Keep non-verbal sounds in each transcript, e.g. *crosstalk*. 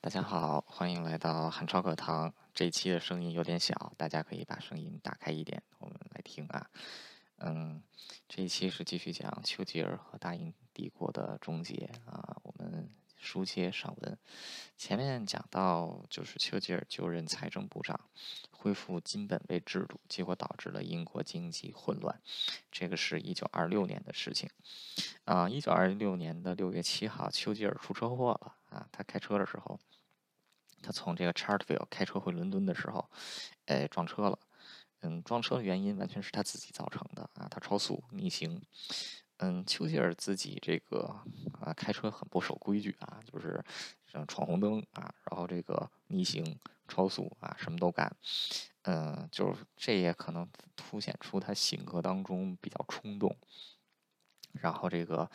大家好，欢迎来到汉超课堂。这一期的声音有点小，大家可以把声音打开一点，我们来听啊。嗯，这一期是继续讲丘吉尔和大英帝国的终结啊。我们书接上文，前面讲到就是丘吉尔就任财政部长，恢复金本位制度，结果导致了英国经济混乱。这个是一九二六年的事情啊。一九二六年的六月七号，丘吉尔出车祸了。啊，他开车的时候，他从这个 Chartville 开车回伦敦的时候，哎，撞车了。嗯，撞车的原因完全是他自己造成的啊，他超速逆行。嗯，丘吉尔自己这个啊，开车很不守规矩啊，就是像闯红灯啊，然后这个逆行、超速啊，什么都干。嗯，就是这也可能凸显出他性格当中比较冲动。然后这个，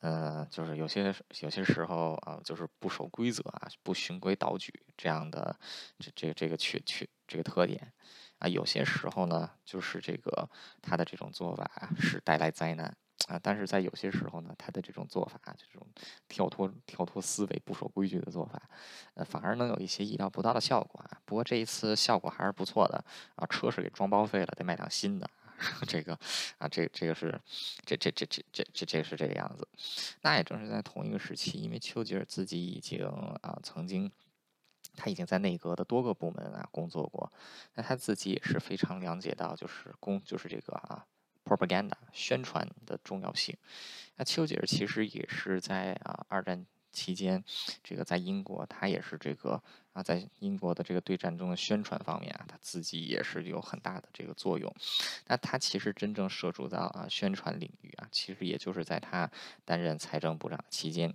呃，就是有些有些时候啊，就是不守规则啊，不循规蹈矩这样的这这这个缺缺这个特点啊，有些时候呢，就是这个他的这种做法啊是带来灾难啊，但是在有些时候呢，他的这种做法，这种跳脱跳脱思维、不守规矩的做法，呃，反而能有一些意料不到的效果啊。不过这一次效果还是不错的啊，车是给装报废了，得买辆新的。*laughs* 这个啊，这这个是，这这这这这这这是这个样子。那也正是在同一个时期，因为丘吉尔自己已经啊曾经，他已经在内阁的多个部门啊工作过，那他自己也是非常了解到就是公就是这个啊 propaganda 宣传的重要性。那丘吉尔其实也是在啊二战。期间，这个在英国，他也是这个啊，在英国的这个对战中的宣传方面啊，他自己也是有很大的这个作用。那他其实真正涉足到啊宣传领域啊，其实也就是在他担任财政部长期间，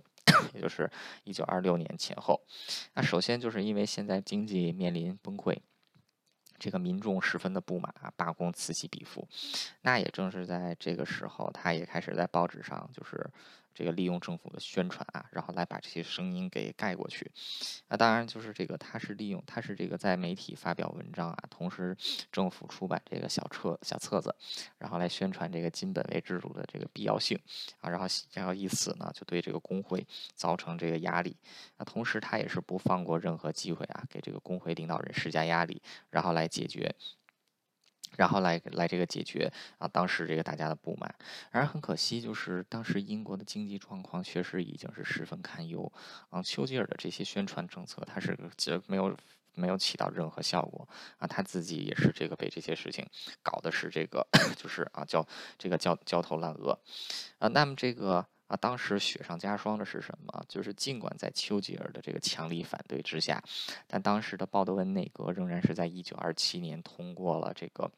也就是一九二六年前后。那首先就是因为现在经济面临崩溃。这个民众十分的不满，罢工此起彼伏。那也正是在这个时候，他也开始在报纸上，就是这个利用政府的宣传啊，然后来把这些声音给盖过去。那当然就是这个，他是利用，他是这个在媒体发表文章啊，同时政府出版这个小册小册子，然后来宣传这个金本位制度的这个必要性啊，然后然后以此呢，就对这个工会造成这个压力。那同时他也是不放过任何机会啊，给这个工会领导人施加压力，然后来。解决，然后来来这个解决啊，当时这个大家的不满，然而很可惜，就是当时英国的经济状况确实已经是十分堪忧啊。丘吉尔的这些宣传政策，他是其实没有没有起到任何效果啊。他自己也是这个被这些事情搞的是这个 *coughs* 就是啊焦这个焦焦头烂额啊。那么这个。啊，当时雪上加霜的是什么？就是尽管在丘吉尔的这个强力反对之下，但当时的鲍德温内阁仍然是在一九二七年通过了这个《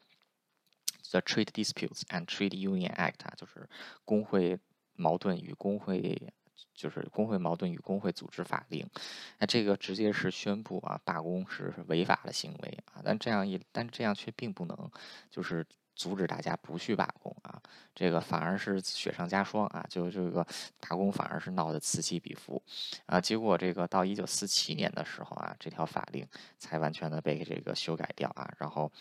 The Trade Disputes and Trade Union Act》，啊，就是工会矛盾与工会就是工会矛盾与工会组织法令。那这个直接是宣布啊，罢工是违法的行为啊。但这样一，但这样却并不能就是。阻止大家不去罢工啊，这个反而是雪上加霜啊，就这个罢工反而是闹得此起彼伏啊。结果这个到一九四七年的时候啊，这条法令才完全的被这个修改掉啊，然后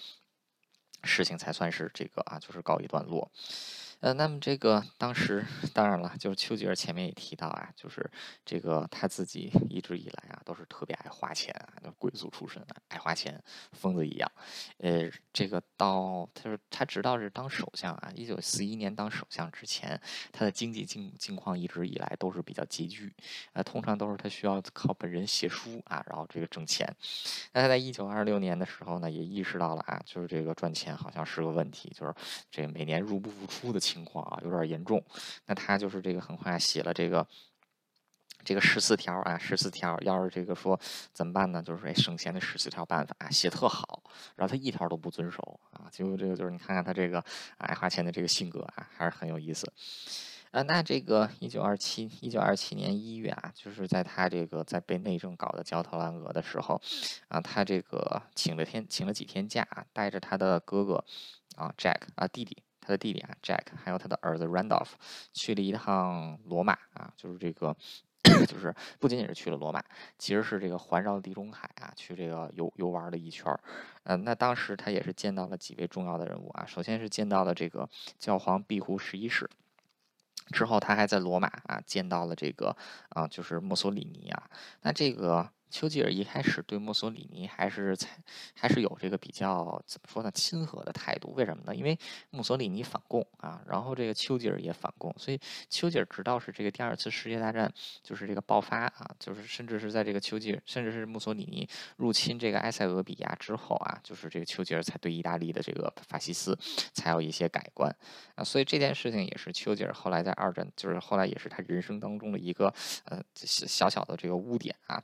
事情才算是这个啊，就是告一段落。呃，那么这个当时当然了，就是丘吉尔前面也提到啊，就是这个他自己一直以来啊都是特别爱花钱啊，贵族出身啊，爱花钱，疯子一样。呃，这个到他说他直到是当首相啊，一九四一年当首相之前，他的经济境境况一直以来都是比较拮据，呃，通常都是他需要靠本人写书啊，然后这个挣钱。那他在一九二六年的时候呢，也意识到了啊，就是这个赚钱好像是个问题，就是这个每年入不敷出的情。情况啊，有点严重。那他就是这个很快写了这个这个十四条啊，十四条。要是这个说怎么办呢？就是哎省钱的十四条办法啊，写特好。然后他一条都不遵守啊。结果这个就是你看看他这个爱花钱的这个性格啊，还是很有意思。啊，那这个一九二七一九二七年一月啊，就是在他这个在被内政搞得焦头烂额的时候啊，他这个请了天请了几天假，带着他的哥哥啊 Jack 啊弟弟。他的弟弟啊，Jack，还有他的儿子 Randolph，去了一趟罗马啊，就是这个，*coughs* 就是不仅仅是去了罗马，其实是这个环绕地中海啊，去这个游游玩了一圈儿。嗯，那当时他也是见到了几位重要的人物啊，首先是见到了这个教皇庇护十一世，之后他还在罗马啊见到了这个啊，就是墨索里尼啊。那这个。丘吉尔一开始对墨索里尼还是才还是有这个比较怎么说呢亲和的态度。为什么呢？因为墨索里尼反共啊，然后这个丘吉尔也反共，所以丘吉尔直到是这个第二次世界大战就是这个爆发啊，就是甚至是在这个丘吉尔甚至是墨索里尼入侵这个埃塞俄比亚之后啊，就是这个丘吉尔才对意大利的这个法西斯才有一些改观啊。所以这件事情也是丘吉尔后来在二战，就是后来也是他人生当中的一个呃小小的这个污点啊。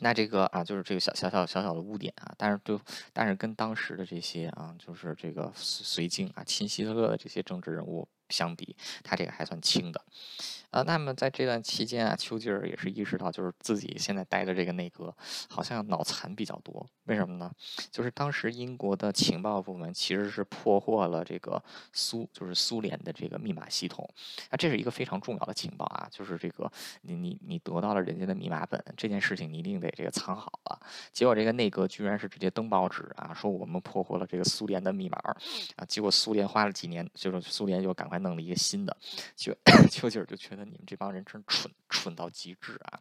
那这个啊，就是这个小小小小小的污点啊，但是就但是跟当时的这些啊，就是这个绥靖啊、亲希特勒的这些政治人物相比，他这个还算轻的。啊，那么在这段期间啊，丘吉尔也是意识到，就是自己现在待的这个内阁好像脑残比较多。为什么呢？就是当时英国的情报部门其实是破获了这个苏，就是苏联的这个密码系统。啊，这是一个非常重要的情报啊，就是这个你你你得到了人家的密码本，这件事情你一定得这个藏好了。结果这个内阁居然是直接登报纸啊，说我们破获了这个苏联的密码啊。结果苏联花了几年，就是苏联就赶快弄了一个新的，就 *coughs* 丘吉尔就觉得。你们这帮人真蠢，蠢到极致啊！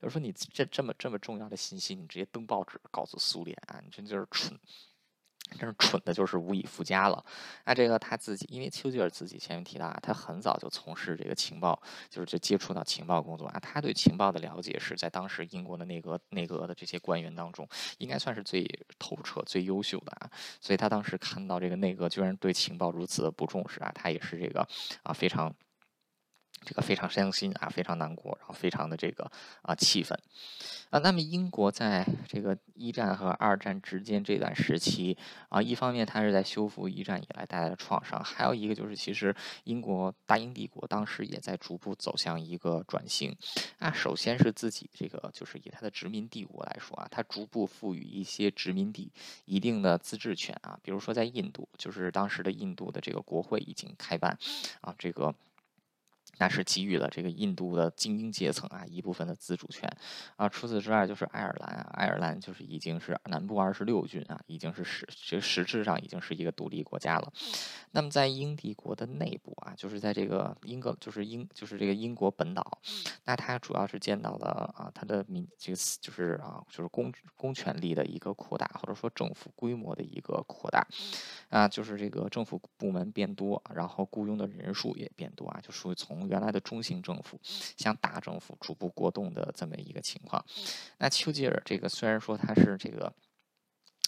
就是说，你这这么这么重要的信息，你直接登报纸告诉苏联啊，你真就是蠢，真是蠢的，就是无以复加了。那这个他自己，因为丘吉尔自己前面提到啊，他很早就从事这个情报，就是就接触到情报工作啊，他对情报的了解是在当时英国的内阁内阁的这些官员当中，应该算是最透彻、最优秀的啊。所以他当时看到这个内阁居然对情报如此的不重视啊，他也是这个啊非常。这个非常伤心啊，非常难过，然后非常的这个啊气愤啊。那么英国在这个一战和二战之间这段时期啊，一方面它是在修复一战以来带来的创伤，还有一个就是其实英国大英帝国当时也在逐步走向一个转型啊。首先是自己这个就是以它的殖民帝国来说啊，它逐步赋予一些殖民地一定的自治权啊，比如说在印度，就是当时的印度的这个国会已经开办啊，这个。那是给予了这个印度的精英阶层啊一部分的自主权啊。除此之外，就是爱尔兰啊，爱尔兰就是已经是南部二十六郡啊，已经是实这实质上已经是一个独立国家了。那么在英帝国的内部啊，就是在这个英格就是英就是这个英国本岛，那它主要是见到了啊它的民这个就是啊就是公公权力的一个扩大，或者说政府规模的一个扩大啊，就是这个政府部门变多，然后雇佣的人数也变多啊，就属于从原来的中型政府向大政府逐步过渡的这么一个情况。那丘吉尔这个虽然说他是这个，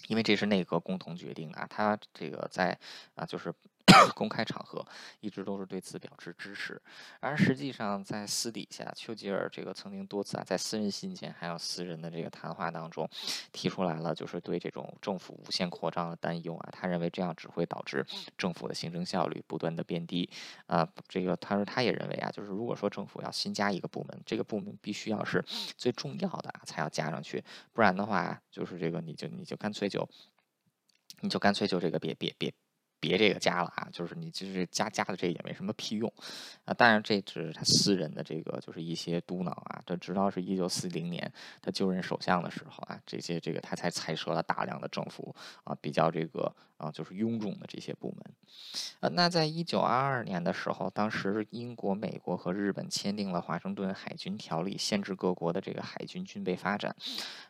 因为这是内阁共同决定啊，他这个在啊就是。*coughs* 公开场合一直都是对此表示支持，而实际上在私底下，丘吉尔这个曾经多次啊在私人信件还有私人的这个谈话当中提出来了，就是对这种政府无限扩张的担忧啊。他认为这样只会导致政府的行政效率不断的变低啊。这个他说他也认为啊，就是如果说政府要新加一个部门，这个部门必须要是最重要的啊才要加上去，不然的话就是这个你就你就干脆就你就干脆就这个别别别。别这个加了啊，就是你就是加加的这也没什么屁用，啊，当然这只是他私人的这个就是一些嘟囔啊。这直到是一九四零年他就任首相的时候啊，这些这个他才裁撤了大量的政府啊比较这个啊就是臃肿的这些部门。呃，那在一九二二年的时候，当时英国、美国和日本签订了《华盛顿海军条例》，限制各国的这个海军军备发展。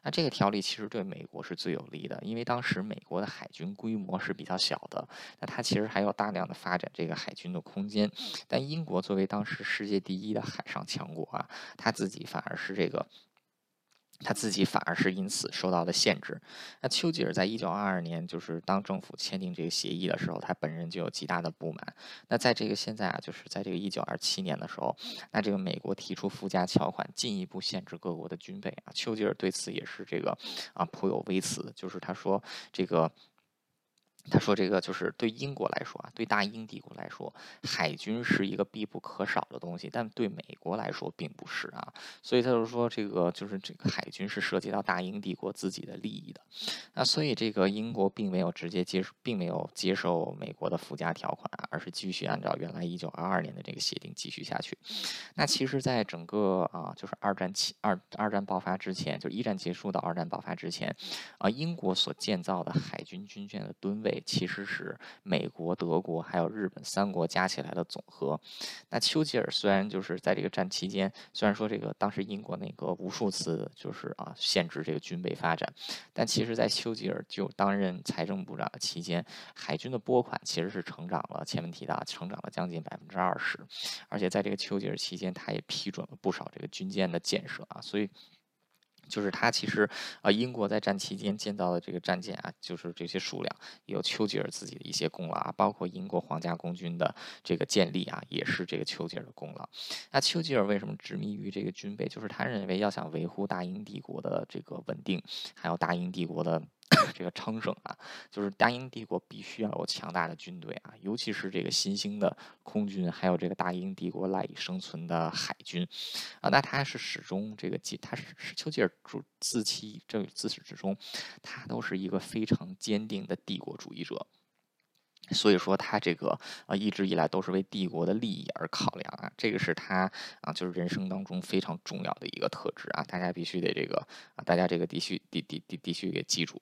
那这个条例其实对美国是最有利的，因为当时美国的海军规模是比较小的。那它其实还有大量的发展这个海军的空间，但英国作为当时世界第一的海上强国啊，它自己反而是这个，他自己反而是因此受到了限制。那丘吉尔在一九二二年就是当政府签订这个协议的时候，他本人就有极大的不满。那在这个现在啊，就是在这个一九二七年的时候，那这个美国提出附加条款，进一步限制各国的军备啊，丘吉尔对此也是这个啊颇有微词，就是他说这个。他说：“这个就是对英国来说啊，对大英帝国来说，海军是一个必不可少的东西，但对美国来说并不是啊。所以他就说，这个就是这个海军是涉及到大英帝国自己的利益的。那所以这个英国并没有直接接，并没有接受美国的附加条款啊，而是继续按照原来一九二二年的这个协定继续下去。那其实，在整个啊，就是二战起二二战爆发之前，就一战结束到二战爆发之前，啊，英国所建造的海军军舰的吨位。”其实是美国、德国还有日本三国加起来的总和。那丘吉尔虽然就是在这个战期间，虽然说这个当时英国那个无数次就是啊限制这个军备发展，但其实在丘吉尔就担任财政部长期间，海军的拨款其实是成长了，前面提到成长了将近百分之二十，而且在这个丘吉尔期间，他也批准了不少这个军舰的建设啊，所以。就是他其实啊，英国在战期间建造的这个战舰啊，就是这些数量有丘吉尔自己的一些功劳啊，包括英国皇家空军的这个建立啊，也是这个丘吉尔的功劳。那丘吉尔为什么执迷于这个军备？就是他认为要想维护大英帝国的这个稳定，还有大英帝国的。这个昌盛啊，就是大英帝国必须要有强大的军队啊，尤其是这个新兴的空军，还有这个大英帝国赖以生存的海军啊。那他是始终这个，他是丘吉尔主自其这自始至终，他都是一个非常坚定的帝国主义者。所以说他这个啊，一直以来都是为帝国的利益而考量啊，这个是他啊，就是人生当中非常重要的一个特质啊，大家必须得这个啊，大家这个必须必必必必须给记住。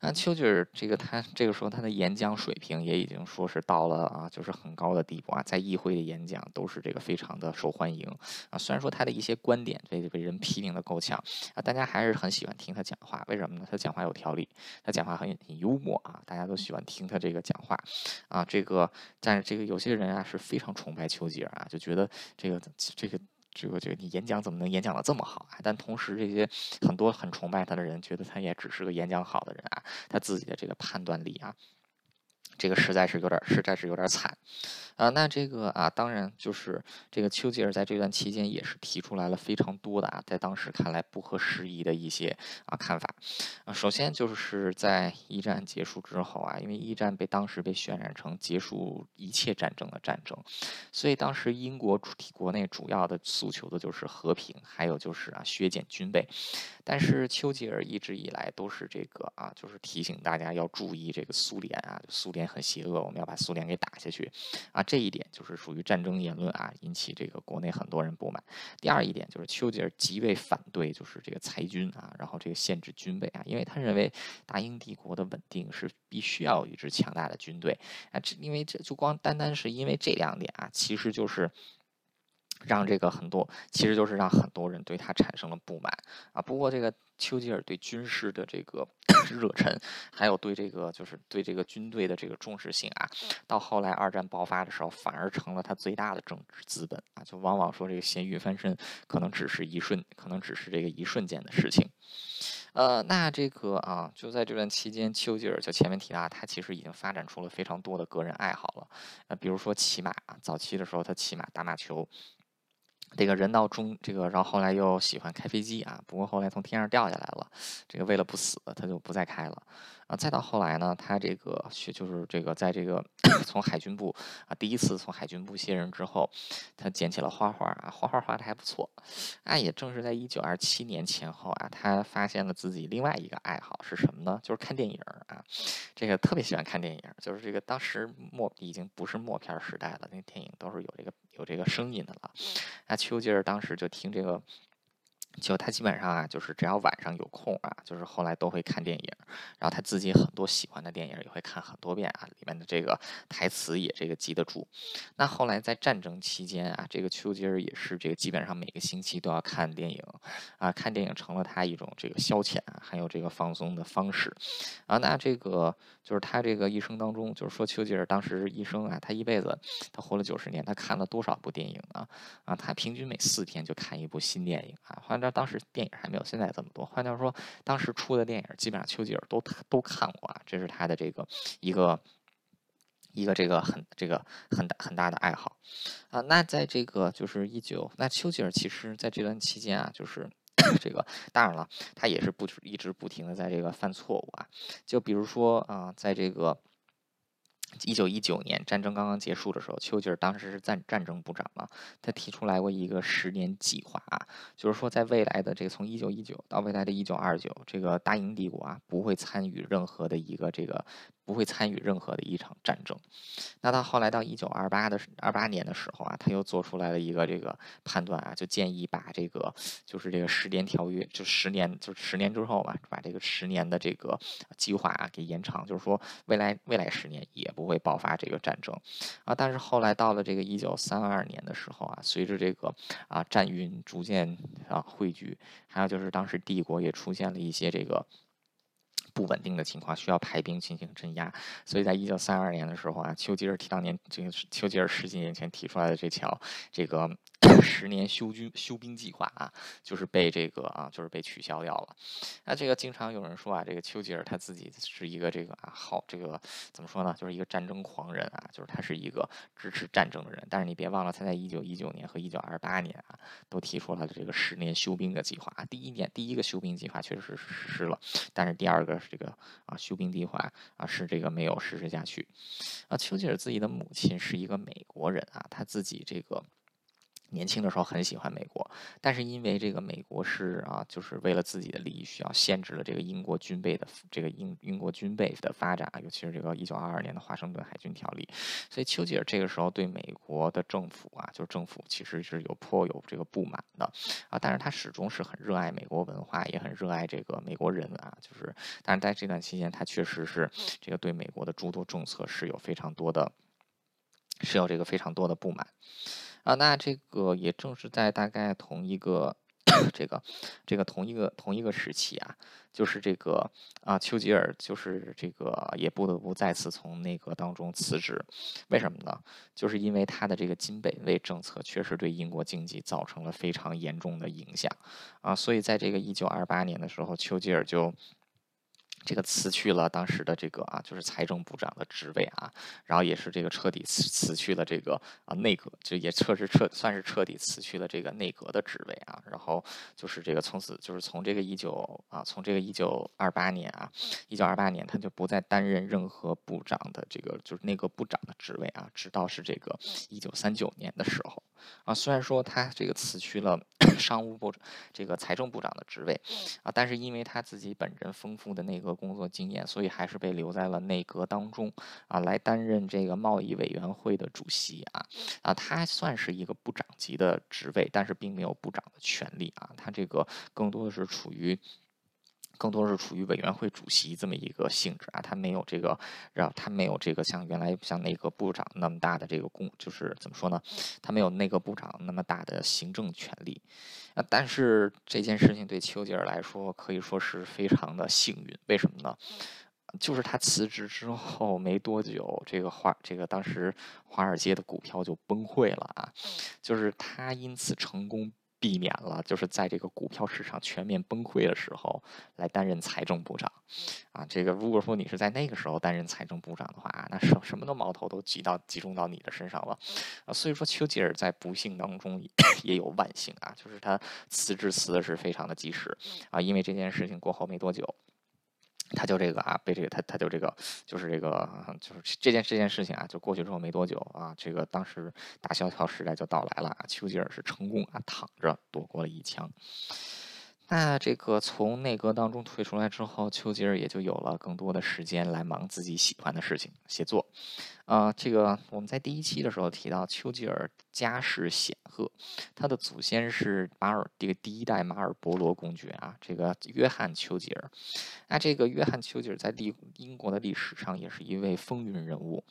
啊，丘吉尔这个他这个时候他的演讲水平也已经说是到了啊，就是很高的地步啊，在议会的演讲都是这个非常的受欢迎啊。虽然说他的一些观点被被人批评的够呛啊，大家还是很喜欢听他讲话。为什么呢？他讲话有条理，他讲话很很幽默啊，大家都喜欢听他这个讲话啊。这个但是这个有些人啊是非常崇拜丘吉尔啊，就觉得这个这个。这个这个你演讲怎么能演讲的这么好啊？但同时，这些很多很崇拜他的人，觉得他也只是个演讲好的人啊，他自己的这个判断力啊。这个实在是有点，实在是有点惨，啊，那这个啊，当然就是这个丘吉尔在这段期间也是提出来了非常多的啊，在当时看来不合时宜的一些啊看法，啊，首先就是在一战结束之后啊，因为一战被当时被渲染成结束一切战争的战争，所以当时英国主体国内主要的诉求的就是和平，还有就是啊削减军备，但是丘吉尔一直以来都是这个啊，就是提醒大家要注意这个苏联啊，苏联。很邪恶，我们要把苏联给打下去啊！这一点就是属于战争言论啊，引起这个国内很多人不满。第二一点就是丘吉尔极为反对，就是这个裁军啊，然后这个限制军备啊，因为他认为大英帝国的稳定是必须要有一支强大的军队啊。这因为这就光单单是因为这两点啊，其实就是让这个很多，其实就是让很多人对他产生了不满啊。不过这个。丘吉尔对军事的这个 *coughs* 热忱，还有对这个就是对这个军队的这个重视性啊，到后来二战爆发的时候，反而成了他最大的政治资本啊！就往往说这个咸鱼翻身，可能只是一瞬，可能只是这个一瞬间的事情。呃，那这个啊，就在这段期间，丘吉尔就前面提到，他其实已经发展出了非常多的个人爱好了。呃，比如说骑马，早期的时候他骑马打马球。这个人到中，这个然后后来又喜欢开飞机啊，不过后来从天上掉下来了，这个为了不死，他就不再开了。啊，再到后来呢，他这个学就是这个，在这个 *clears throat* 从海军部啊，第一次从海军部卸任之后，他捡起了画画啊，画画画的还不错。啊，也正是在一九二七年前后啊，他发现了自己另外一个爱好是什么呢？就是看电影啊，这个特别喜欢看电影，就是这个当时默已经不是默片时代了，那电影都是有这个有这个声音的了。那丘吉尔当时就听这个。就他基本上啊，就是只要晚上有空啊，就是后来都会看电影，然后他自己很多喜欢的电影也会看很多遍啊，里面的这个台词也这个记得住。那后来在战争期间啊，这个丘吉尔也是这个基本上每个星期都要看电影啊，看电影成了他一种这个消遣还有这个放松的方式啊。那这个就是他这个一生当中，就是说丘吉尔当时一生啊，他一辈子他活了九十年，他看了多少部电影呢？啊，他平均每四天就看一部新电影啊，反正着。当时电影还没有现在这么多，换句话说，当时出的电影基本上丘吉尔都都看过啊，这是他的这个一个一个这个很这个很大很大的爱好啊。那在这个就是一九，那丘吉尔其实在这段期间啊，就是 *coughs* 这个当然了，他也是不一直不停的在这个犯错误啊，就比如说啊，在这个。一九一九年战争刚刚结束的时候，丘吉尔当时是战战争部长嘛，他提出来过一个十年计划啊，就是说在未来的这个从一九一九到未来的一九二九，这个大英帝国啊不会参与任何的一个这个不会参与任何的一场战争。那到后来到一九二八的二八年的时候啊，他又做出来了一个这个判断啊，就建议把这个就是这个十年条约，就十年就十年之后嘛，把这个十年的这个计划啊给延长，就是说未来未来十年也不会爆发这个战争啊。但是后来到了这个一九三二年的时候啊，随着这个啊战云逐渐啊汇聚，还有就是当时帝国也出现了一些这个。不稳定的情况需要排兵进行镇压，所以在一九三二年的时候啊，丘吉尔提当年这个丘吉尔十几年前提出来的这条这个十年休军休兵计划啊，就是被这个啊就是被取消掉了。那这个经常有人说啊，这个丘吉尔他自己是一个这个啊好这个怎么说呢，就是一个战争狂人啊，就是他是一个支持战争的人。但是你别忘了，他在一九一九年和一九二八年啊，都提出了这个十年休兵的计划。第一年第一个休兵计划确实是实施了，但是第二个。这个啊，休兵计划啊，是这个没有实施下去。啊，丘吉尔自己的母亲是一个美国人啊，他自己这个。年轻的时候很喜欢美国，但是因为这个美国是啊，就是为了自己的利益需要限制了这个英国军备的这个英英国军备的发展啊，尤其是这个一九二二年的华盛顿海军条例，所以丘吉尔这个时候对美国的政府啊，就是政府其实是有颇有这个不满的啊，但是他始终是很热爱美国文化，也很热爱这个美国人啊，就是，但是在这段期间，他确实是这个对美国的诸多政策是有非常多的，是有这个非常多的不满。啊，那这个也正是在大概同一个 *clears throat* 这个这个同一个同一个时期啊，就是这个啊，丘吉尔就是这个也不得不再次从内阁当中辞职，为什么呢？就是因为他的这个金本位政策确实对英国经济造成了非常严重的影响啊，所以在这个一九二八年的时候，丘吉尔就。这个辞去了当时的这个啊，就是财政部长的职位啊，然后也是这个彻底辞辞去了这个啊内阁，就也彻是彻算是彻底辞去了这个内阁的职位啊，然后就是这个从此就是从这个一九啊，从这个一九二八年啊，一九二八年他就不再担任任何部长的这个就是内阁部长的职位啊，直到是这个一九三九年的时候啊，虽然说他这个辞去了 *clears throat* 商务部这个财政部长的职位啊，但是因为他自己本人丰富的内阁。工作经验，所以还是被留在了内阁当中啊，来担任这个贸易委员会的主席啊啊，他算是一个部长级的职位，但是并没有部长的权利啊，他这个更多的是处于。更多是处于委员会主席这么一个性质啊，他没有这个，让他没有这个像原来像内阁部长那么大的这个公，就是怎么说呢？他没有内阁部长那么大的行政权力啊。但是这件事情对丘吉尔来说可以说是非常的幸运，为什么呢？就是他辞职之后没多久，这个华这个当时华尔街的股票就崩溃了啊，就是他因此成功。避免了就是在这个股票市场全面崩溃的时候来担任财政部长，啊，这个如果说你是在那个时候担任财政部长的话，那什什么的矛头都集到集中到你的身上了，啊，所以说丘吉尔在不幸当中也 *coughs* 有万幸啊，就是他辞职辞的是非常的及时，啊，因为这件事情过后没多久。他就这个啊，被这个他他就这个就是这个就是这件这件事情啊，就过去之后没多久啊，这个当时大萧条时代就到来了啊，丘吉尔是成功啊躺着躲过了一枪。那这个从内阁当中退出来之后，丘吉尔也就有了更多的时间来忙自己喜欢的事情，写作。啊，这个我们在第一期的时候提到，丘吉尔家世显赫，他的祖先是马尔这个第一代马尔伯罗公爵啊，这个约翰丘吉尔。那这个约翰丘吉尔在历英国的历史上也是一位风云人物。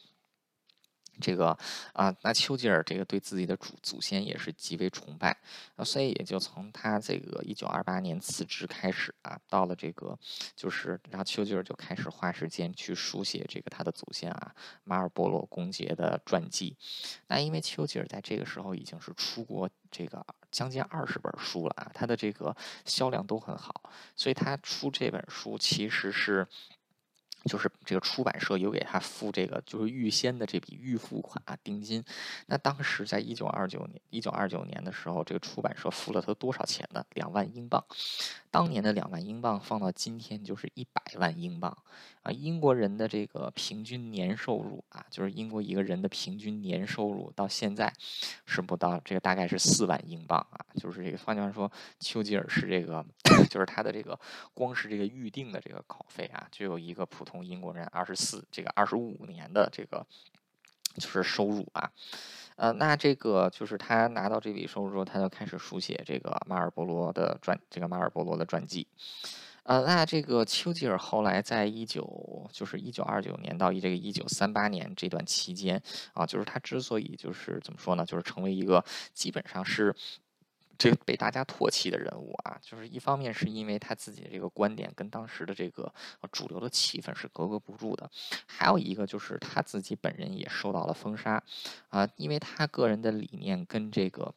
这个啊，那丘吉尔这个对自己的祖祖先也是极为崇拜啊，所以也就从他这个一九二八年辞职开始啊，到了这个就是，然后丘吉尔就开始花时间去书写这个他的祖先啊马尔波罗公爵的传记。那因为丘吉尔在这个时候已经是出过这个将近二十本书了啊，他的这个销量都很好，所以他出这本书其实是。就是这个出版社有给他付这个，就是预先的这笔预付款啊，定金。那当时在一九二九年，一九二九年的时候，这个出版社付了他多少钱呢？两万英镑。当年的两万英镑放到今天就是一百万英镑啊！英国人的这个平均年收入啊，就是英国一个人的平均年收入到现在是不到这个大概是四万英镑啊！就是这个换句话说，丘吉尔是这个，*coughs* 就是他的这个光是这个预定的这个稿费啊，就有一个普通从英国人二十四这个二十五年的这个就是收入啊。呃，那这个就是他拿到这笔收入之后，他就开始书写这个马尔波罗的传，这个马尔波罗的传记。呃，那这个丘吉尔后来在一九，就是一九二九年到一这个一九三八年这段期间啊，就是他之所以就是怎么说呢，就是成为一个基本上是。这个被大家唾弃的人物啊，就是一方面是因为他自己的这个观点跟当时的这个主流的气氛是格格不入的，还有一个就是他自己本人也受到了封杀啊，因为他个人的理念跟这个。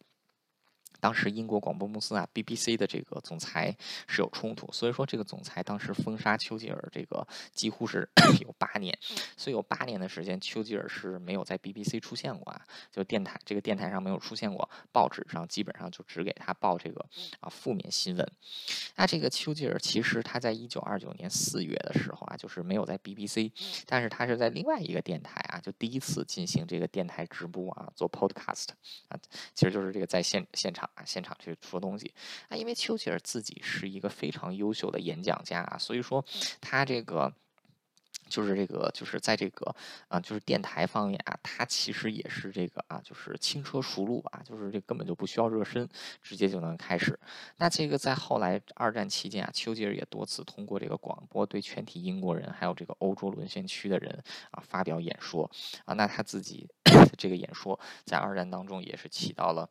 当时英国广播公司啊，BBC 的这个总裁是有冲突，所以说这个总裁当时封杀丘吉尔，这个几乎是 *coughs* 有八年，所以有八年的时间，丘吉尔是没有在 BBC 出现过啊，就电台这个电台上没有出现过，报纸上基本上就只给他报这个啊负面新闻。那这个丘吉尔其实他在一九二九年四月的时候啊，就是没有在 BBC，但是他是在另外一个电台啊，就第一次进行这个电台直播啊，做 Podcast 啊，其实就是这个在现现场。啊，现场去说东西啊，因为丘吉尔自己是一个非常优秀的演讲家啊，所以说他这个就是这个就是在这个啊，就是电台方面啊，他其实也是这个啊，就是轻车熟路啊，就是这根本就不需要热身，直接就能开始。那这个在后来二战期间啊，丘吉尔也多次通过这个广播对全体英国人还有这个欧洲沦陷区的人啊发表演说啊，那他自己 *coughs* 这个演说在二战当中也是起到了。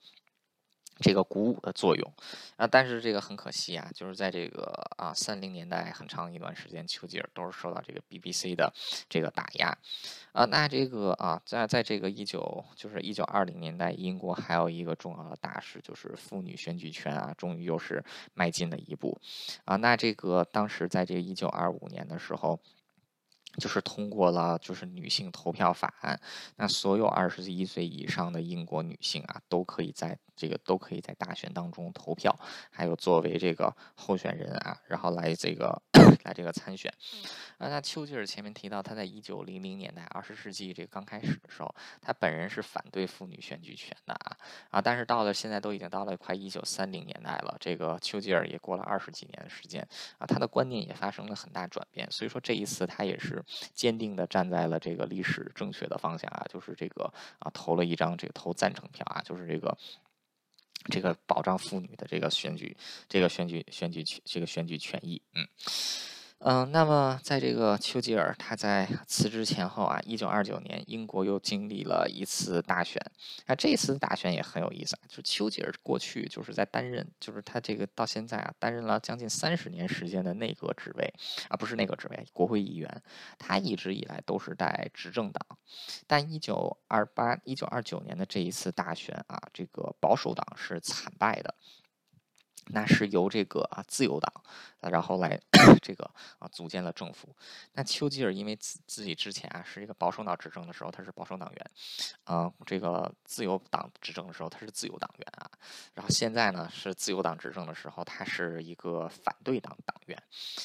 这个鼓舞的作用啊，但是这个很可惜啊，就是在这个啊三零年代很长一段时间，丘吉尔都是受到这个 BBC 的这个打压啊。那这个啊，在在这个一九就是一九二零年代，英国还有一个重要的大事，就是妇女选举权啊，终于又是迈进了一步啊。那这个当时在这个一九二五年的时候。就是通过了，就是女性投票法案，那所有二十一岁以上的英国女性啊，都可以在这个都可以在大选当中投票，还有作为这个候选人啊，然后来这个 *coughs* 来这个参选。啊，那丘吉尔前面提到，他在一九零零年代，二十世纪这个刚开始的时候，他本人是反对妇女选举权的啊啊，但是到了现在都已经到了快一九三零年代了，这个丘吉尔也过了二十几年的时间啊，他的观念也发生了很大转变，所以说这一次他也是。坚定的站在了这个历史正确的方向啊，就是这个啊，投了一张这个投赞成票啊，就是这个这个保障妇女的这个选举，这个选举选举权，这个选举权益，嗯。嗯，那么在这个丘吉尔他在辞职前后啊，一九二九年，英国又经历了一次大选。那这次大选也很有意思啊，就是丘吉尔过去就是在担任，就是他这个到现在啊，担任了将近三十年时间的内阁职位啊，不是内阁职位，国会议员。他一直以来都是在执政党，但一九二八、一九二九年的这一次大选啊，这个保守党是惨败的。那是由这个啊自由党，然后来 *coughs* 这个啊组建了政府。那丘吉尔因为自自己之前啊是一个保守党执政的时候，他是保守党员，啊这个自由党执政的时候他是自由党员啊。然后现在呢是自由党执政的时候，他是一个反对党党员。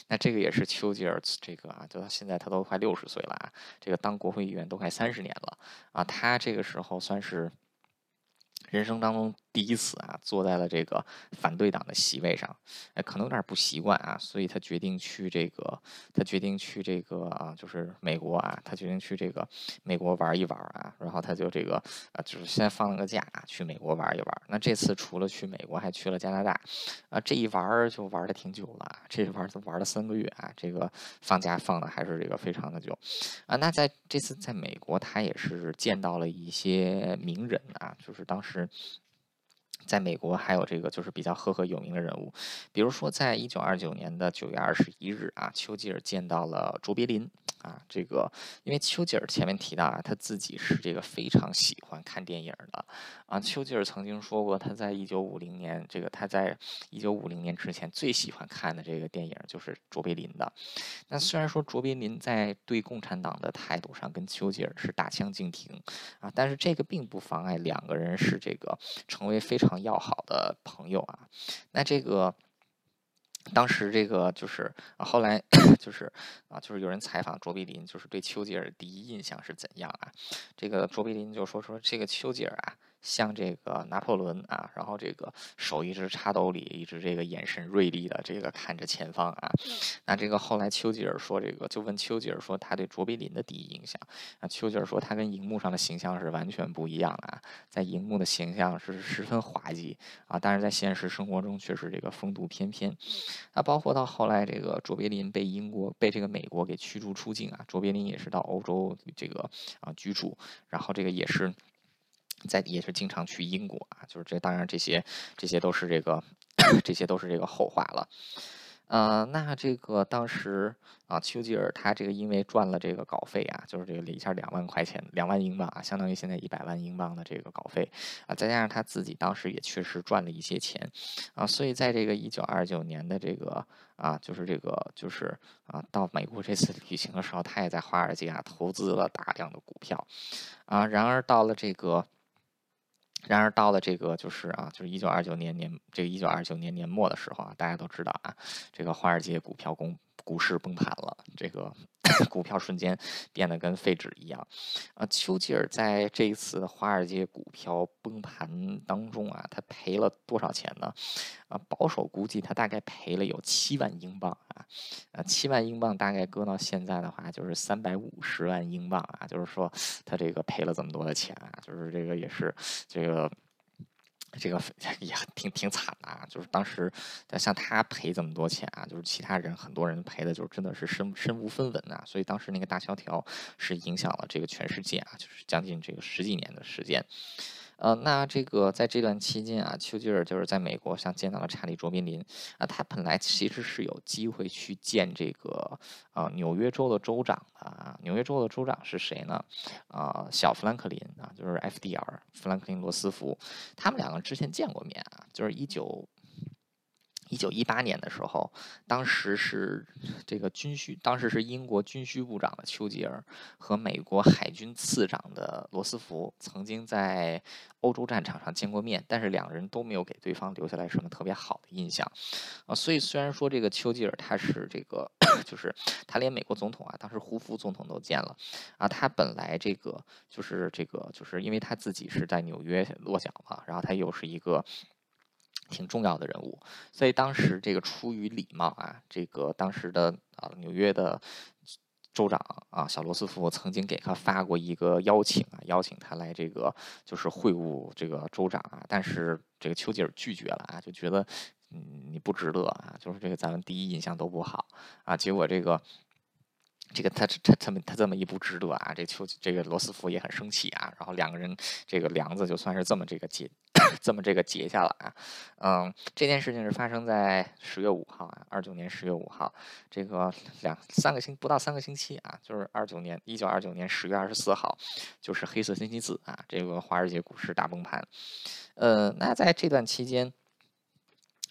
那这个也是丘吉尔这个啊，就到现在他都快六十岁了啊，这个当国会议员都快三十年了啊，他这个时候算是人生当中。第一次啊，坐在了这个反对党的席位上，哎，可能有点不习惯啊，所以他决定去这个，他决定去这个啊，就是美国啊，他决定去这个美国玩一玩啊，然后他就这个啊，就是先放了个假，去美国玩一玩。那这次除了去美国，还去了加拿大，啊，这一玩就玩的挺久了，这一玩都玩了三个月啊，这个放假放的还是这个非常的久啊。那在这次在美国，他也是见到了一些名人啊，就是当时。在美国还有这个就是比较赫赫有名的人物，比如说在一九二九年的九月二十一日啊，丘吉尔见到了卓别林。啊，这个因为丘吉尔前面提到啊，他自己是这个非常喜欢看电影的啊。丘吉尔曾经说过，他在一九五零年，这个他在一九五零年之前最喜欢看的这个电影就是卓别林的。那虽然说卓别林在对共产党的态度上跟丘吉尔是大相径庭啊，但是这个并不妨碍两个人是这个成为非常要好的朋友啊。那这个。当时这个就是后来 *clears throat* 就是啊，就是有人采访卓别林，就是对丘吉尔第一印象是怎样啊？这个卓别林就说说这个丘吉尔啊。像这个拿破仑啊，然后这个手一直插兜里，一直这个眼神锐利的这个看着前方啊。那这个后来丘吉尔说这个，就问丘吉尔说他对卓别林的第一印象啊。丘吉尔说他跟荧幕上的形象是完全不一样的啊，在荧幕的形象是十分滑稽啊，但是在现实生活中却是这个风度翩翩。那，包括到后来这个卓别林被英国被这个美国给驱逐出境啊，卓别林也是到欧洲这个啊居住，然后这个也是。在也是经常去英国啊，就是这当然这些这些都是这个 *clears throat* 这些都是这个后话了，呃，那这个当时啊，丘吉尔他这个因为赚了这个稿费啊，就是这个一下两万块钱，两万英镑啊，相当于现在一百万英镑的这个稿费啊，再加上他自己当时也确实赚了一些钱啊，所以在这个一九二九年的这个啊，就是这个就是啊，到美国这次旅行的时候，他也在华尔街啊投资了大量的股票啊，然而到了这个。然而到了这个就是啊，就是一九二九年年这个一九二九年年末的时候啊，大家都知道啊，这个华尔街股票公股市崩盘了，这个。*clears throat* 股票瞬间变得跟废纸一样，啊，丘吉尔在这一次华尔街股票崩盘当中啊，他赔了多少钱呢？啊，保守估计他大概赔了有七万英镑啊，啊，七万英镑大概搁到现在的话就是三百五十万英镑啊，就是说他这个赔了这么多的钱啊，就是这个也是这个。这个 *laughs* 也挺挺惨的啊，就是当时像他赔这么多钱啊，就是其他人很多人赔的就真的是身身无分文啊，所以当时那个大萧条是影响了这个全世界啊，就是将近这个十几年的时间。呃，那这个在这段期间啊，丘吉尔就是在美国像见到了查理·卓别林啊，他本来其实是有机会去见这个啊纽约州的州长的啊，纽约州的州长是谁呢？啊，小富兰克林啊，就是 FDR，富兰克林·罗斯福，他们两个之前见过面啊，就是一九。一九一八年的时候，当时是这个军需，当时是英国军需部长的丘吉尔和美国海军次长的罗斯福曾经在欧洲战场上见过面，但是两人都没有给对方留下来什么特别好的印象啊。所以虽然说这个丘吉尔他是这个，*coughs* 就是他连美国总统啊，当时胡佛总统都见了啊。他本来这个就是这个，就是因为他自己是在纽约落脚嘛，然后他又是一个。挺重要的人物，所以当时这个出于礼貌啊，这个当时的啊纽约的州长啊小罗斯福曾经给他发过一个邀请啊，邀请他来这个就是会晤这个州长啊，但是这个丘吉尔拒绝了啊，就觉得嗯你不值得啊，就是这个咱们第一印象都不好啊，结果这个。这个他他他们他这么一不值得啊，这丘这个罗斯福也很生气啊，然后两个人这个梁子就算是这么这个结 *coughs* 这么这个结下了啊，嗯，这件事情是发生在十月五号啊，二九年十月五号，这个两三个星不到三个星期啊，就是二九年一九二九年十月二十四号，就是黑色星期四啊，这个华尔街股市大崩盘，呃，那在这段期间。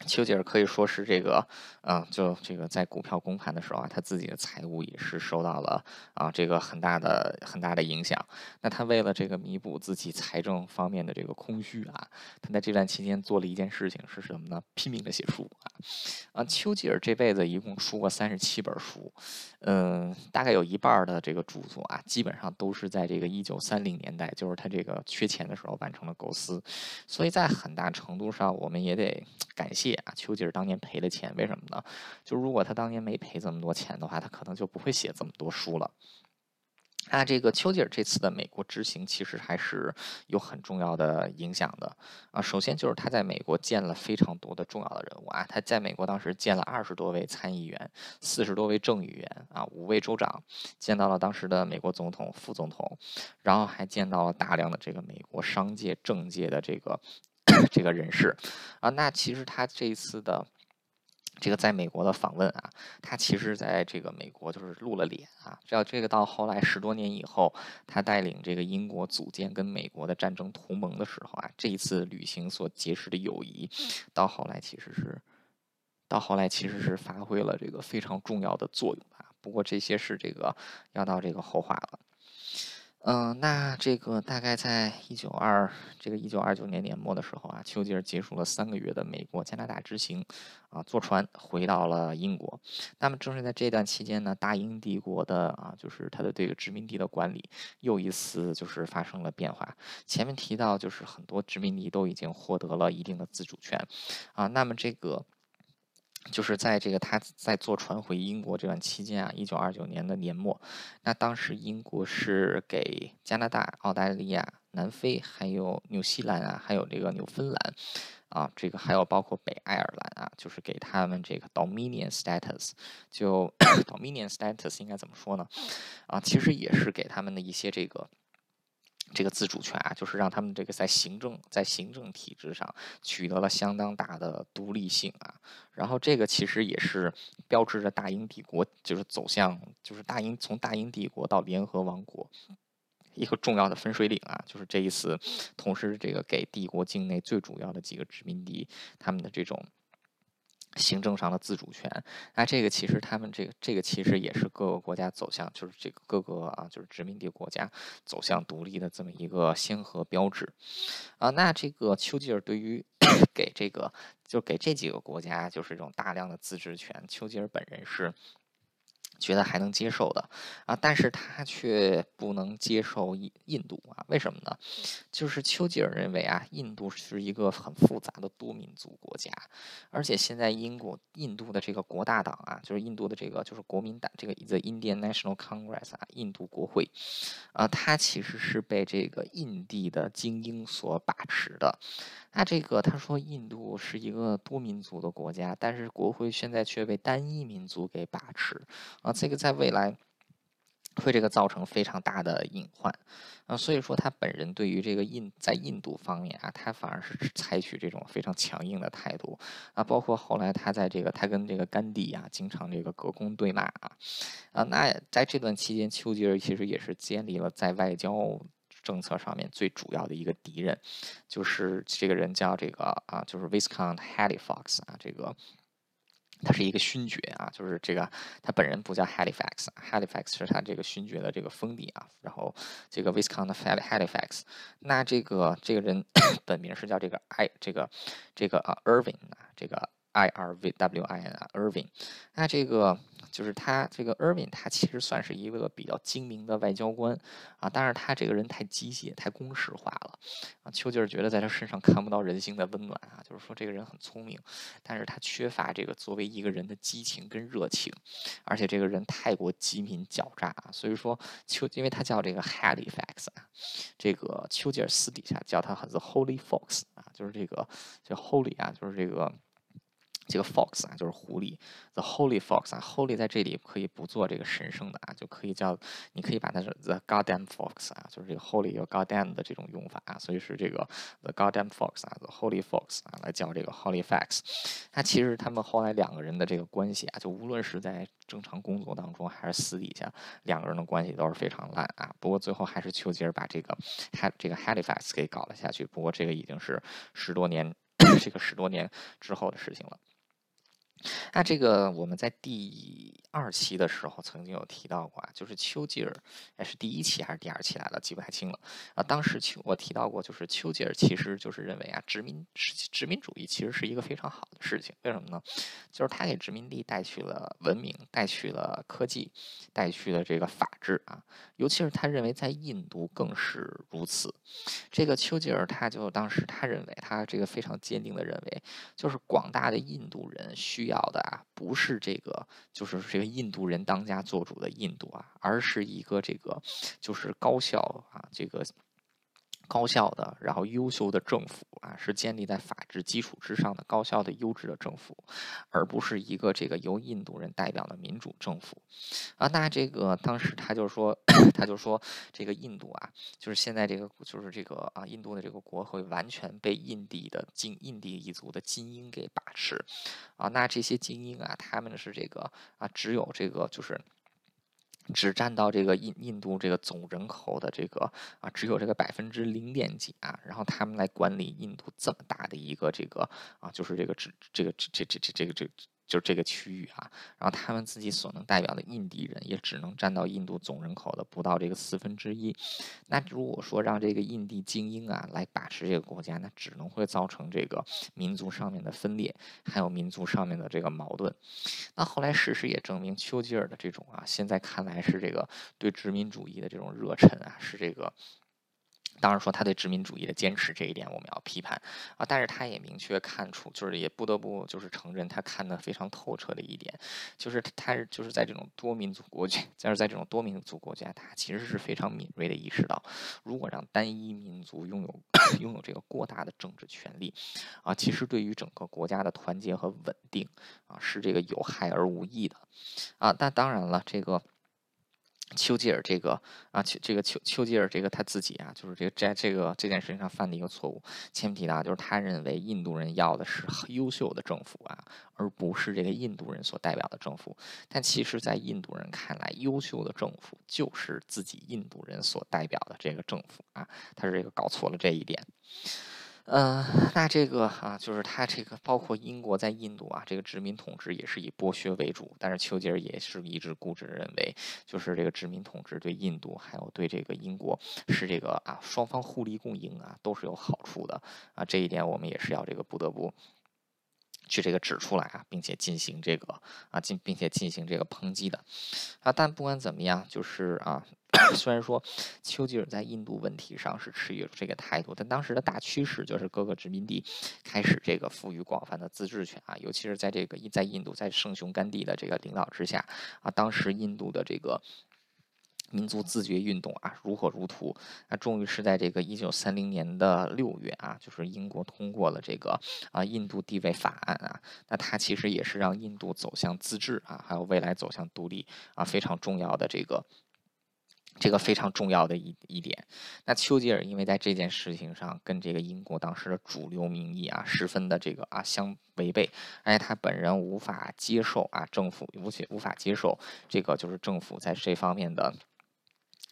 丘吉尔可以说是这个，嗯，就这个在股票公盘的时候啊，他自己的财务也是受到了啊这个很大的很大的影响。那他为了这个弥补自己财政方面的这个空虚啊，他在这段期间做了一件事情是什么呢？拼命的写书啊！啊，丘吉尔这辈子一共出过三十七本书，嗯，大概有一半的这个著作啊，基本上都是在这个一九三零年代，就是他这个缺钱的时候完成了构思。所以在很大程度上，我们也得感谢。啊，丘吉尔当年赔了钱，为什么呢？就如果他当年没赔这么多钱的话，他可能就不会写这么多书了。那这个丘吉尔这次的美国之行，其实还是有很重要的影响的啊。首先就是他在美国见了非常多的重要的人物啊，他在美国当时见了二十多位参议员、四十多位众议员啊，五位州长，见到了当时的美国总统、副总统，然后还见到了大量的这个美国商界、政界的这个。这个人士啊，那其实他这一次的这个在美国的访问啊，他其实在这个美国就是露了脸啊。只要这个到后来十多年以后，他带领这个英国组建跟美国的战争同盟的时候啊，这一次旅行所结识的友谊，到后来其实是到后来其实是发挥了这个非常重要的作用啊。不过这些是这个要到这个后话了。嗯，那这个大概在一九二这个一九二九年年末的时候啊，丘吉尔结束了三个月的美国加拿大之行，啊，坐船回到了英国。那么正是在这段期间呢，大英帝国的啊，就是它的这个殖民地的管理又一次就是发生了变化。前面提到就是很多殖民地都已经获得了一定的自主权，啊，那么这个。就是在这个他在坐船回英国这段期间啊，一九二九年的年末，那当时英国是给加拿大、澳大利亚、南非，还有纽西兰啊，还有这个纽芬兰，啊，这个还有包括北爱尔兰啊，就是给他们这个 Dominion status，就 *coughs* Dominion status 应该怎么说呢？啊，其实也是给他们的一些这个。这个自主权啊，就是让他们这个在行政在行政体制上取得了相当大的独立性啊。然后这个其实也是标志着大英帝国就是走向就是大英从大英帝国到联合王国一个重要的分水岭啊。就是这一次，同时这个给帝国境内最主要的几个殖民地他们的这种。行政上的自主权，那这个其实他们这个这个其实也是各个国家走向，就是这个各个啊，就是殖民地国家走向独立的这么一个先河标志，啊，那这个丘吉尔对于给这个就给这几个国家就是这种大量的自治权，丘吉尔本人是。觉得还能接受的啊，但是他却不能接受印印度啊？为什么呢？就是丘吉尔认为啊，印度是一个很复杂的多民族国家，而且现在英国印度的这个国大党啊，就是印度的这个就是国民党这个 The Indian National Congress 啊，印度国会啊，它其实是被这个印地的精英所把持的。那这个他说，印度是一个多民族的国家，但是国会现在却被单一民族给把持啊，这个在未来会这个造成非常大的隐患啊，所以说他本人对于这个印在印度方面啊，他反而是采取这种非常强硬的态度啊，包括后来他在这个他跟这个甘地啊，经常这个隔空对骂啊啊，那在这段期间，丘吉尔其实也是建立了在外交。政策上面最主要的一个敌人，就是这个人叫这个啊，就是 Viscount Halifax 啊，这个他是一个勋爵啊，就是这个他本人不叫 Halifax，Halifax 是他这个勋爵的这个封地啊。然后这个 Viscount Halifax，那这个这个人 *coughs* 本名是叫这个 I 这个这个啊 Irving 啊，这个。I R V W I N，Irving，那这个就是他这个 Irving，他其实算是一个比较精明的外交官啊，但是他这个人太机械、太公式化了啊。丘吉尔觉得在他身上看不到人性的温暖啊，就是说这个人很聪明，但是他缺乏这个作为一个人的激情跟热情，而且这个人太过机敏狡诈啊，所以说丘，因为他叫这个 Halifax 啊，这个丘吉尔私底下叫他 The Holy Fox 啊，就是这个叫 Holy 啊，就是这个。这个 fox 啊，就是狐狸，the holy fox 啊，holy 在这里可以不做这个神圣的啊，就可以叫，你可以把它是 the goddamn fox 啊，就是这个 holy 有 goddamn 的这种用法啊，所以是这个 the goddamn fox 啊，the holy fox 啊，来叫这个 holy fox。那其实他们后来两个人的这个关系啊，就无论是在正常工作当中还是私底下，两个人的关系都是非常烂啊。不过最后还是丘吉尔把这个 ha 这个 Halifax 给搞了下去。不过这个已经是十多年，*coughs* 这个十多年之后的事情了。那这个我们在第二期的时候曾经有提到过啊，就是丘吉尔，哎是第一期还是第二期来了，记不太清了啊。当时丘我提到过，就是丘吉尔其实就是认为啊，殖民殖民主义其实是一个非常好的事情，为什么呢？就是他给殖民地带去了文明，带去了科技，带去了这个法治啊。尤其是他认为在印度更是如此。这个丘吉尔他就当时他认为他这个非常坚定的认为，就是广大的印度人需要的啊，不是这个，就是这个印度人当家做主的印度啊，而是一个这个，就是高效啊，这个。高效的，然后优秀的政府啊，是建立在法治基础之上的高效的优质的政府，而不是一个这个由印度人代表的民主政府啊。那这个当时他就说，他就说这个印度啊，就是现在这个就是这个啊，印度的这个国会完全被印地的精印地一族的精英给把持啊。那这些精英啊，他们是这个啊，只有这个就是。只占到这个印印度这个总人口的这个啊，只有这个百分之零点几啊，然后他们来管理印度这么大的一个这个啊，就是这个这这个这这这这个这就这个区域啊，然后他们自己所能代表的印地人也只能占到印度总人口的不到这个四分之一。那如果说让这个印地精英啊来把持这个国家，那只能会造成这个民族上面的分裂，还有民族上面的这个矛盾。那后来事实也证明，丘吉尔的这种啊，现在看来是这个对殖民主义的这种热忱啊，是这个。当然说他对殖民主义的坚持这一点我们要批判啊，但是他也明确看出，就是也不得不就是承认他看得非常透彻的一点，就是他是就是在这种多民族国家，就是在这种多民族国家，他其实是非常敏锐的意识到，如果让单一民族拥有 *coughs* 拥有这个过大的政治权利啊，其实对于整个国家的团结和稳定啊是这个有害而无益的啊。但当然了，这个。丘吉尔这个啊，丘这个丘丘吉尔这个他自己啊，就是这个在这个这件事情上犯的一个错误。前面提到，就是他认为印度人要的是优秀的政府啊，而不是这个印度人所代表的政府。但其实，在印度人看来，优秀的政府就是自己印度人所代表的这个政府啊，他是这个搞错了这一点。嗯，那这个啊，就是他这个包括英国在印度啊，这个殖民统治也是以剥削为主。但是丘吉尔也是一直固执认为，就是这个殖民统治对印度还有对这个英国是这个啊，双方互利共赢啊，都是有好处的啊。这一点我们也是要这个不得不。去这个指出来啊，并且进行这个啊进，并且进行这个抨击的啊。但不管怎么样，就是啊，*coughs* 虽然说丘吉尔在印度问题上是持有这个态度，但当时的大趋势就是各个殖民地开始这个赋予广泛的自治权啊，尤其是在这个在印度在圣雄甘地的这个领导之下啊，当时印度的这个。民族自觉运动啊，如火如荼。那终于是在这个一九三零年的六月啊，就是英国通过了这个啊印度地位法案啊。那它其实也是让印度走向自治啊，还有未来走向独立啊，非常重要的这个这个非常重要的一一点。那丘吉尔因为在这件事情上跟这个英国当时的主流民意啊十分的这个啊相违背，而且他本人无法接受啊政府无且无法接受这个就是政府在这方面的。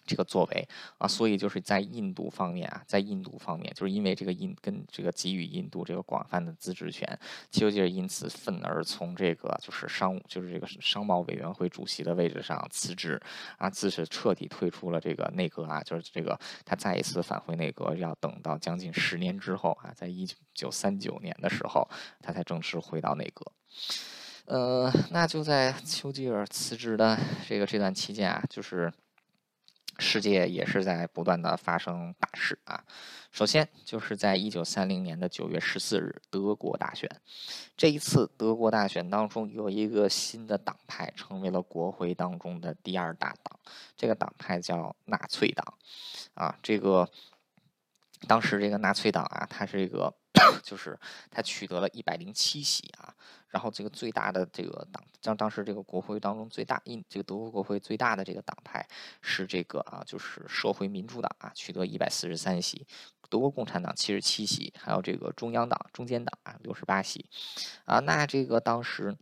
这个作为啊，所以就是在印度方面啊，在印度方面，就是因为这个印跟这个给予印度这个广泛的自治权，丘吉尔因此愤而从这个就是商务就是这个商贸委员会主席的位置上辞职啊，自是彻底退出了这个内阁啊，就是这个他再一次返回内阁要等到将近十年之后啊，在一九三九年的时候，他才正式回到内阁。呃，那就在丘吉尔辞职的这个这段期间啊，就是。世界也是在不断的发生大事啊。首先就是在一九三零年的九月十四日，德国大选。这一次德国大选当中，有一个新的党派成为了国会当中的第二大党，这个党派叫纳粹党。啊，这个当时这个纳粹党啊，它是一个。*coughs* 就是它取得了一百零七席啊，然后这个最大的这个党，将当时这个国会当中最大，印这个德国国会最大的这个党派是这个啊，就是社会民主党啊，取得一百四十三席，德国共产党七十七席，还有这个中央党、中间党啊六十八席，啊，那这个当时。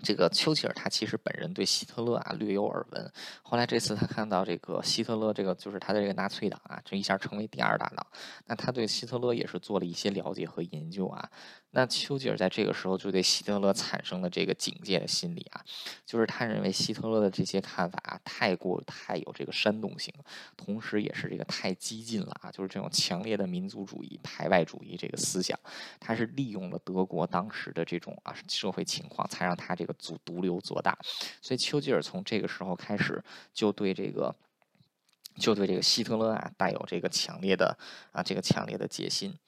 这个丘吉尔他其实本人对希特勒啊略有耳闻，后来这次他看到这个希特勒这个就是他的这个纳粹党啊，这一下成为第二大党，那他对希特勒也是做了一些了解和研究啊。那丘吉尔在这个时候就对希特勒产生了这个警戒的心理啊，就是他认为希特勒的这些看法啊太过太有这个煽动性，同时也是这个太激进了啊，就是这种强烈的民族主义、排外主义这个思想，他是利用了德国当时的这种啊社会情况，才让他这个组毒瘤做大。所以丘吉尔从这个时候开始就对这个就对这个希特勒啊带有这个强烈的啊这个强烈的戒心。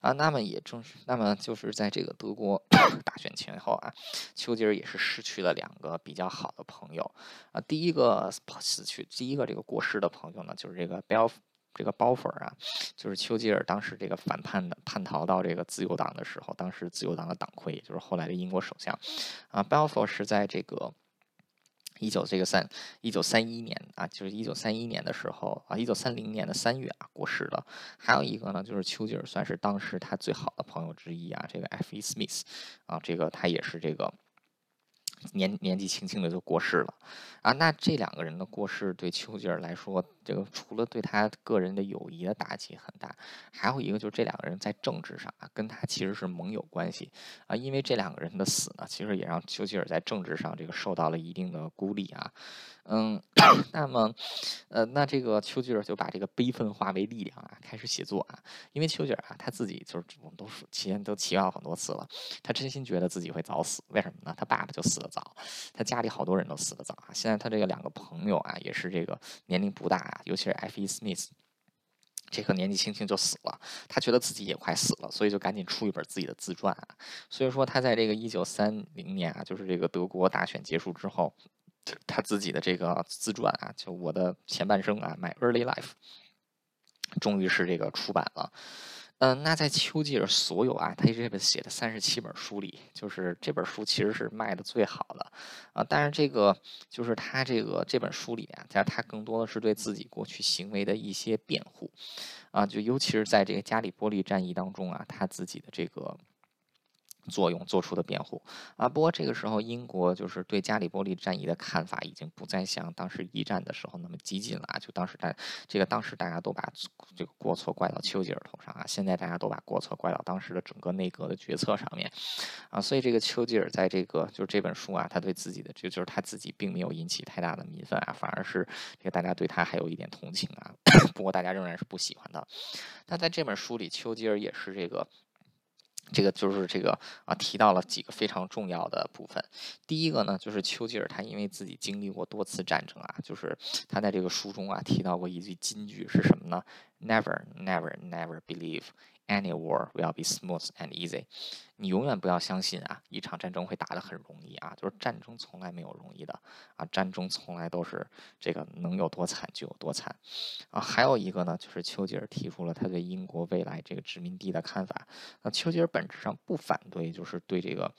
啊，那么也正是，那么就是在这个德国 *coughs* 大选前后啊，丘吉尔也是失去了两个比较好的朋友啊。第一个死去，第一个这个过世的朋友呢，就是这个 Bel 这个包粉啊，就是丘吉尔当时这个反叛的叛逃到这个自由党的时候，当时自由党的党魁，也就是后来的英国首相啊，Balfour 是在这个。一九这个三一九三一年啊，就是一九三一年的时候啊，一九三零年的三月啊过世了。还有一个呢，就是丘吉尔算是当时他最好的朋友之一啊，这个 F. E. Smith 啊，这个他也是这个年年纪轻轻的就过世了，啊，那这两个人的过世对丘吉尔来说，这个除了对他个人的友谊的打击很大，还有一个就是这两个人在政治上啊，跟他其实是盟友关系。啊，因为这两个人的死呢，其实也让丘吉尔在政治上这个受到了一定的孤立啊，嗯，那么，呃，那这个丘吉尔就把这个悲愤化为力量啊，开始写作啊，因为丘吉尔啊，他自己就是我们都说期间都提到很多次了，他真心觉得自己会早死，为什么呢？他爸爸就死了。早，他家里好多人都死得早啊。现在他这个两个朋友啊，也是这个年龄不大啊，尤其是艾菲·斯密斯，这个年纪轻轻就死了。他觉得自己也快死了，所以就赶紧出一本自己的自传啊。所以说他在这个一九三零年啊，就是这个德国大选结束之后，他自己的这个自传啊，就我的前半生啊，My Early Life，终于是这个出版了。嗯，那在丘吉尔所有啊，他这本写的三十七本书里，就是这本书其实是卖的最好的啊。但是这个就是他这个这本书里面，其实他更多的是对自己过去行为的一些辩护啊，就尤其是在这个加里波利战役当中啊，他自己的这个。作用做出的辩护啊，不过这个时候英国就是对加里波利战役的看法已经不再像当时一战的时候那么激进了啊。就当时大这个当时大家都把这个过错怪到丘吉尔头上啊，现在大家都把过错怪到当时的整个内阁的决策上面啊。所以这个丘吉尔在这个就是这本书啊，他对自己的就就是他自己并没有引起太大的民愤啊，反而是这个大家对他还有一点同情啊。*coughs* 不过大家仍然是不喜欢他。那在这本书里，丘吉尔也是这个。这个就是这个啊，提到了几个非常重要的部分。第一个呢，就是丘吉尔他因为自己经历过多次战争啊，就是他在这个书中啊提到过一句金句是什么呢？Never, never, never believe. Any war will be smooth and easy。你永远不要相信啊，一场战争会打得很容易啊，就是战争从来没有容易的啊，战争从来都是这个能有多惨就有多惨啊。还有一个呢，就是丘吉尔提出了他对英国未来这个殖民地的看法。那丘吉尔本质上不反对，就是对这个。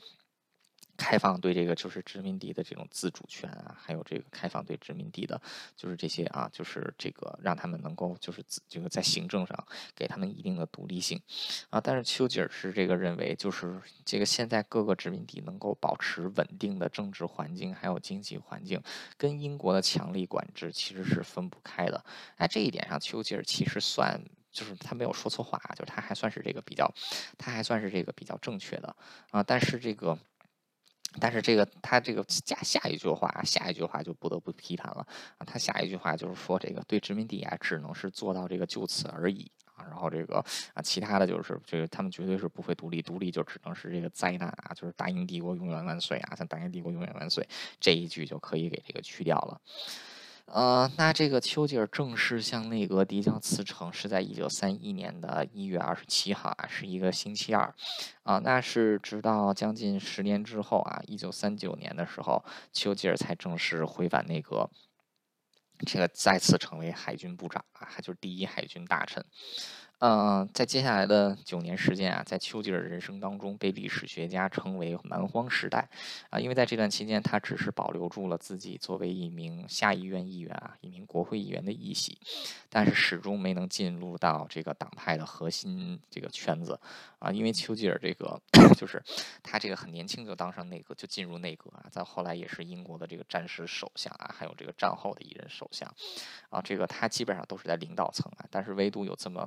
开放对这个就是殖民地的这种自主权啊，还有这个开放对殖民地的，就是这些啊，就是这个让他们能够就是这个在行政上给他们一定的独立性啊。但是丘吉尔是这个认为，就是这个现在各个殖民地能够保持稳定的政治环境还有经济环境，跟英国的强力管制其实是分不开的。在这一点上，丘吉尔其实算就是他没有说错话，就是他还算是这个比较，他还算是这个比较正确的啊。但是这个。但是这个他这个下下一句话，下一句话就不得不批判了啊！他下一句话就是说，这个对殖民地啊，只能是做到这个就此而已啊。然后这个啊，其他的就是这个他们绝对是不会独立，独立就只能是这个灾难啊！就是大英帝国永远万岁啊！像大英帝国永远万岁这一句就可以给这个去掉了。呃，那这个丘吉尔正式向内阁递交辞呈是在一九三一年的一月二十七号啊，是一个星期二，啊，那是直到将近十年之后啊，一九三九年的时候，丘吉尔才正式回返内阁，这个再次成为海军部长啊，还就是第一海军大臣。嗯，在接下来的九年时间啊，在丘吉尔人生当中，被历史学家称为蛮荒时代啊，因为在这段期间，他只是保留住了自己作为一名下议院议员啊，一名国会议员的议席，但是始终没能进入到这个党派的核心这个圈子啊，因为丘吉尔这个 *coughs* 就是他这个很年轻就当上内阁，就进入内阁啊，再后来也是英国的这个战时首相啊，还有这个战后的一任首相啊，这个他基本上都是在领导层啊，但是唯独有这么。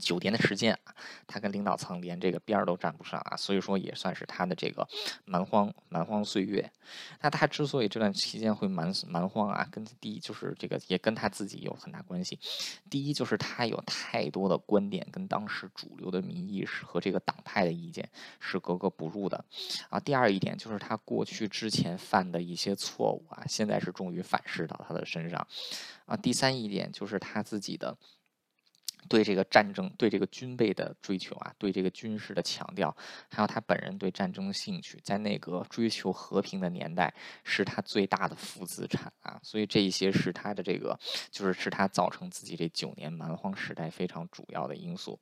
九年的时间啊，他跟领导层连这个边儿都沾不上啊，所以说也算是他的这个蛮荒蛮荒岁月。那他之所以这段期间会蛮蛮荒啊，跟第一就是这个也跟他自己有很大关系。第一就是他有太多的观点跟当时主流的民意是和这个党派的意见是格格不入的啊。第二一点就是他过去之前犯的一些错误啊，现在是终于反噬到他的身上啊。第三一点就是他自己的。对这个战争、对这个军备的追求啊，对这个军事的强调，还有他本人对战争的兴趣，在那个追求和平的年代，是他最大的负资产啊。所以这一些是他的这个，就是是他造成自己这九年蛮荒时代非常主要的因素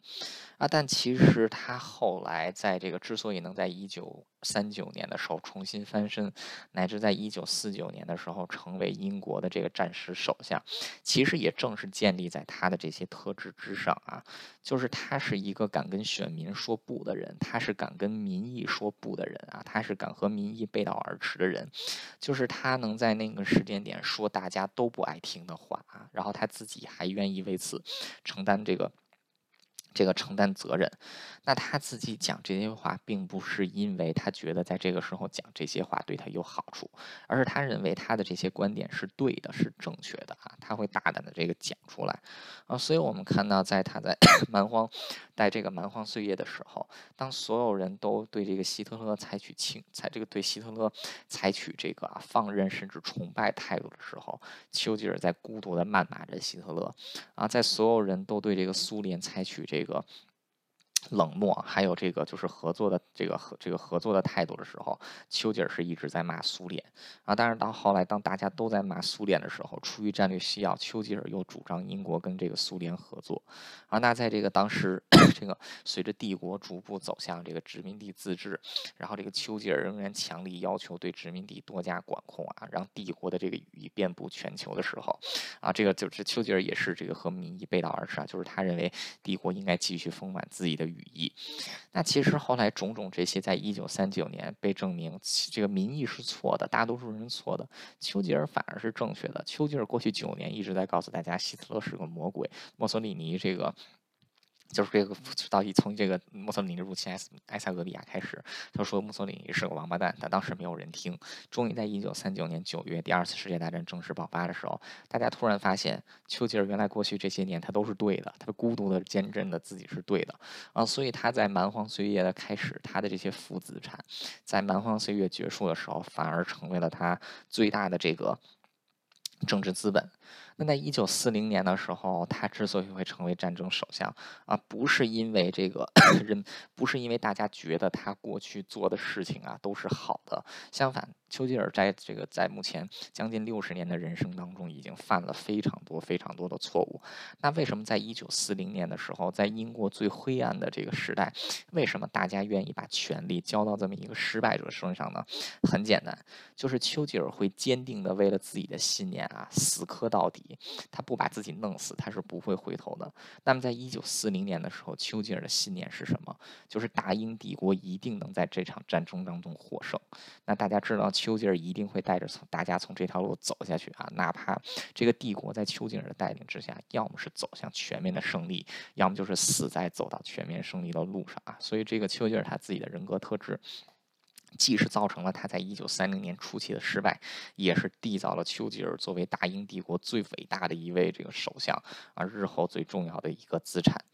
啊。但其实他后来在这个之所以能在一九三九年的时候重新翻身，乃至在一九四九年的时候成为英国的这个战时首相，其实也正是建立在他的这些特质之。之上啊，就是他是一个敢跟选民说不的人，他是敢跟民意说不的人啊，他是敢和民意背道而驰的人，就是他能在那个时间点说大家都不爱听的话啊，然后他自己还愿意为此承担这个。这个承担责任，那他自己讲这些话，并不是因为他觉得在这个时候讲这些话对他有好处，而是他认为他的这些观点是对的，是正确的啊，他会大胆的这个讲出来啊。所以我们看到，在他在 *coughs* 蛮荒在这个蛮荒岁月的时候，当所有人都对这个希特勒采取轻，采这个对希特勒采取这个啊放任甚至崇拜态度的时候，丘吉尔在孤独的谩骂着希特勒啊，在所有人都对这个苏联采取这个。个冷漠，还有这个就是合作的这个合这个合作的态度的时候，丘吉尔是一直在骂苏联啊。但是到后来，当大家都在骂苏联的时候，出于战略需要，丘吉尔又主张英国跟这个苏联合作啊。那在这个当时，*coughs* 这个随着帝国逐步走向这个殖民地自治，然后这个丘吉尔仍然强力要求对殖民地多加管控啊，让帝国的这个羽翼遍布全球的时候啊，这个就是丘吉尔也是这个和民意背道而驰啊，就是他认为帝国应该继续丰满自己的。语义，那其实后来种种这些，在一九三九年被证明，这个民意是错的，大多数人错的，丘吉尔反而是正确的。丘吉尔过去九年一直在告诉大家，希特勒是个魔鬼，墨索里尼这个。就是这个，到底从这个墨索里尼入侵埃埃塞俄比亚开始，他说墨索里尼是个王八蛋，但当时没有人听。终于在一九三九年九月，第二次世界大战正式爆发的时候，大家突然发现，丘吉尔原来过去这些年他都是对的，他孤独的坚贞的自己是对的啊，所以他在蛮荒岁月的开始，他的这些负资产，在蛮荒岁月结束的时候，反而成为了他最大的这个政治资本。那在一九四零年的时候，他之所以会成为战争首相啊，不是因为这个 *clears throat* 人，不是因为大家觉得他过去做的事情啊都是好的。相反，丘吉尔在这个在目前将近六十年的人生当中，已经犯了非常多非常多的错误。那为什么在一九四零年的时候，在英国最灰暗的这个时代，为什么大家愿意把权力交到这么一个失败者身上呢？很简单，就是丘吉尔会坚定的为了自己的信念啊，死磕到底他不把自己弄死，他是不会回头的。那么，在一九四零年的时候，丘吉尔的信念是什么？就是大英帝国一定能在这场战争当中获胜。那大家知道，丘吉尔一定会带着从大家从这条路走下去啊，哪怕这个帝国在丘吉尔的带领之下，要么是走向全面的胜利，要么就是死在走到全面胜利的路上啊。所以，这个丘吉尔他自己的人格特质。既是造成了他在一九三零年初期的失败，也是缔造了丘吉尔作为大英帝国最伟大的一位这个首相啊，日后最重要的一个资产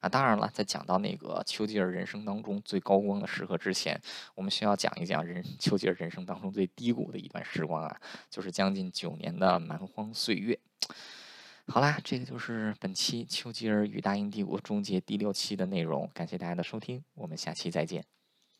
啊。当然了，在讲到那个丘吉尔人生当中最高光的时刻之前，我们需要讲一讲人 *laughs* 丘吉尔人生当中最低谷的一段时光啊，就是将近九年的蛮荒岁月。好啦，这个就是本期丘吉尔与大英帝国终结第六期的内容，感谢大家的收听，我们下期再见。